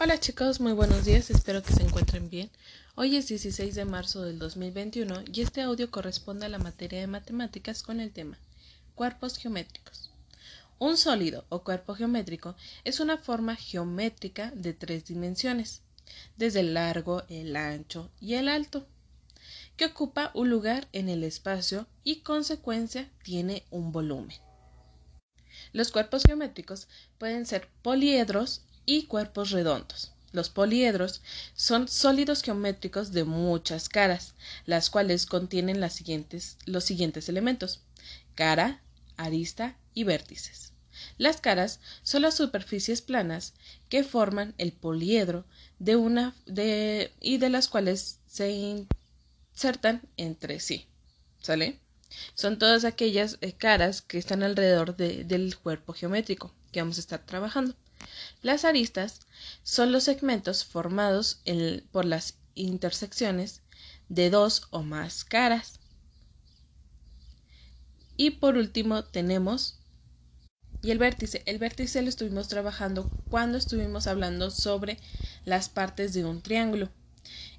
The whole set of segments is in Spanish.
Hola chicos, muy buenos días, espero que se encuentren bien. Hoy es 16 de marzo del 2021 y este audio corresponde a la materia de matemáticas con el tema Cuerpos geométricos. Un sólido o cuerpo geométrico es una forma geométrica de tres dimensiones, desde el largo, el ancho y el alto, que ocupa un lugar en el espacio y consecuencia tiene un volumen. Los cuerpos geométricos pueden ser poliedros y cuerpos redondos. Los poliedros son sólidos geométricos de muchas caras, las cuales contienen las siguientes, los siguientes elementos cara, arista y vértices. Las caras son las superficies planas que forman el poliedro de una de, y de las cuales se insertan entre sí. ¿Sale? Son todas aquellas eh, caras que están alrededor del cuerpo geométrico que vamos a estar trabajando. Las aristas son los segmentos formados por las intersecciones de dos o más caras. Y por último tenemos y el vértice. El vértice lo estuvimos trabajando cuando estuvimos hablando sobre las partes de un triángulo.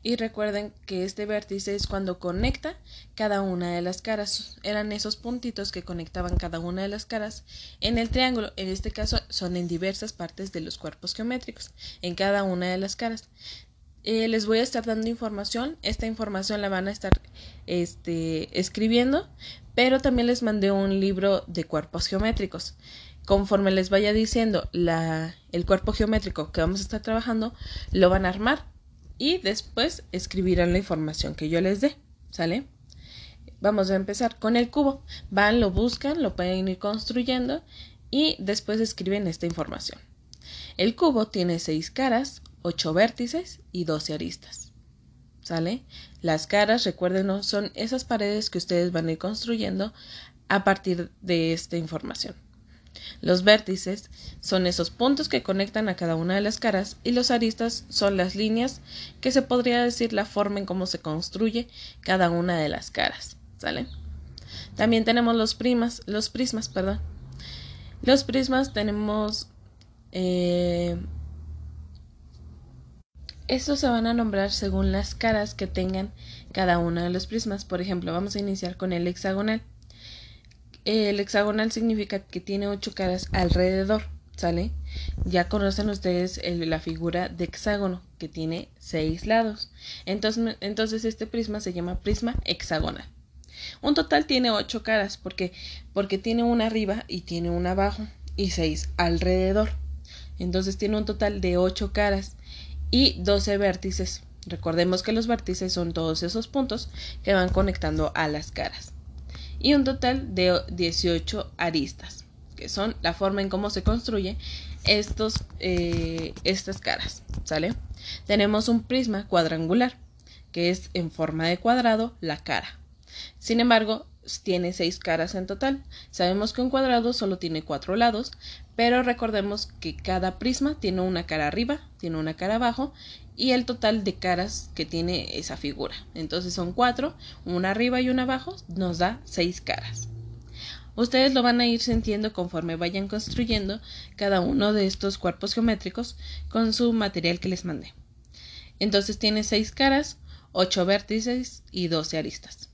Y recuerden que este vértice es cuando conecta cada una de las caras. Eran esos puntitos que conectaban cada una de las caras en el triángulo. En este caso son en diversas partes de los cuerpos geométricos, en cada una de las caras. Eh, les voy a estar dando información. Esta información la van a estar este, escribiendo, pero también les mandé un libro de cuerpos geométricos. Conforme les vaya diciendo la, el cuerpo geométrico que vamos a estar trabajando, lo van a armar y después escribirán la información que yo les dé, ¿sale? Vamos a empezar con el cubo. Van, lo buscan, lo pueden ir construyendo y después escriben esta información. El cubo tiene seis caras, ocho vértices y doce aristas. ¿Sale? Las caras, recuerden, son esas paredes que ustedes van a ir construyendo a partir de esta información. Los vértices son esos puntos que conectan a cada una de las caras y los aristas son las líneas que se podría decir la forma en cómo se construye cada una de las caras. ¿Sale? También tenemos los primas, los prismas, perdón. Los prismas tenemos eh, estos se van a nombrar según las caras que tengan cada uno de los prismas. Por ejemplo, vamos a iniciar con el hexagonal el hexagonal significa que tiene ocho caras alrededor, ¿sale? Ya conocen ustedes la figura de hexágono, que tiene seis lados. Entonces, entonces este prisma se llama prisma hexagonal. Un total tiene ocho caras, porque porque tiene una arriba y tiene una abajo y seis alrededor. Entonces tiene un total de ocho caras y doce vértices. Recordemos que los vértices son todos esos puntos que van conectando a las caras y un total de 18 aristas, que son la forma en cómo se construye estos, eh, estas caras, ¿sale? Tenemos un prisma cuadrangular, que es en forma de cuadrado la cara. Sin embargo, tiene seis caras en total. Sabemos que un cuadrado solo tiene cuatro lados, pero recordemos que cada prisma tiene una cara arriba, tiene una cara abajo y el total de caras que tiene esa figura. Entonces son cuatro, una arriba y una abajo, nos da seis caras. Ustedes lo van a ir sintiendo conforme vayan construyendo cada uno de estos cuerpos geométricos con su material que les mandé. Entonces tiene seis caras, ocho vértices y doce aristas.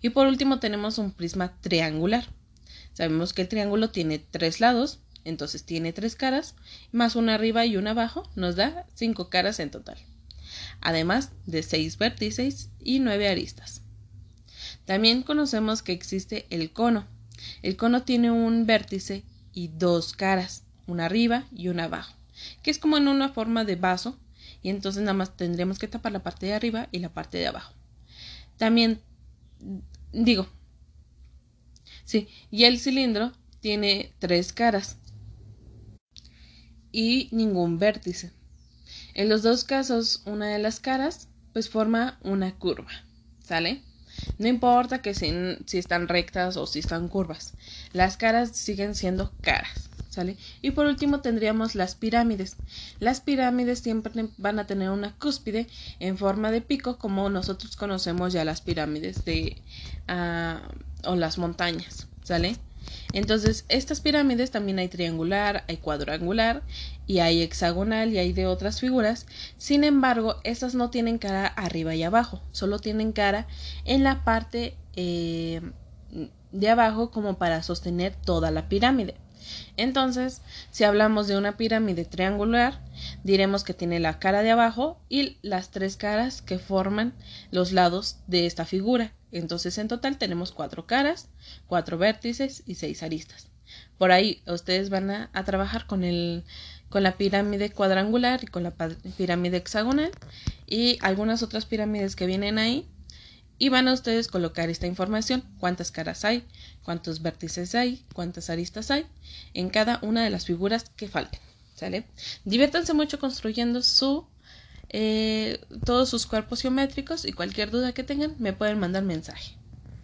Y por último tenemos un prisma triangular. Sabemos que el triángulo tiene tres lados, entonces tiene tres caras, más una arriba y una abajo, nos da cinco caras en total. Además de seis vértices y nueve aristas. También conocemos que existe el cono. El cono tiene un vértice y dos caras, una arriba y una abajo, que es como en una forma de vaso, y entonces nada más tendríamos que tapar la parte de arriba y la parte de abajo. También digo, sí, y el cilindro tiene tres caras y ningún vértice. En los dos casos, una de las caras pues forma una curva, ¿sale? No importa que si, si, están rectas o si están curvas, las caras siguen siendo caras, ¿sale? Y por último tendríamos las pirámides. Las pirámides siempre van a tener una cúspide en forma de pico, como nosotros conocemos ya las pirámides de uh, o las montañas, ¿sale? Entonces, estas pirámides también hay triangular, hay cuadrangular y hay hexagonal y hay de otras figuras. Sin embargo, estas no tienen cara arriba y abajo, solo tienen cara en la parte eh, de abajo como para sostener toda la pirámide. Entonces, si hablamos de una pirámide triangular, diremos que tiene la cara de abajo y las tres caras que forman los lados de esta figura. Entonces, en total tenemos cuatro caras, cuatro vértices y seis aristas. Por ahí ustedes van a, trabajar con con la pirámide cuadrangular y con la pirámide hexagonal y algunas otras pirámides que vienen ahí y van a ustedes colocar esta información, cuántas caras hay, cuántos vértices hay, cuántas aristas hay en cada una de las figuras que falten. ¿Sale? Diviértanse mucho construyendo su eh, todos sus cuerpos geométricos y cualquier duda que tengan me pueden mandar mensaje.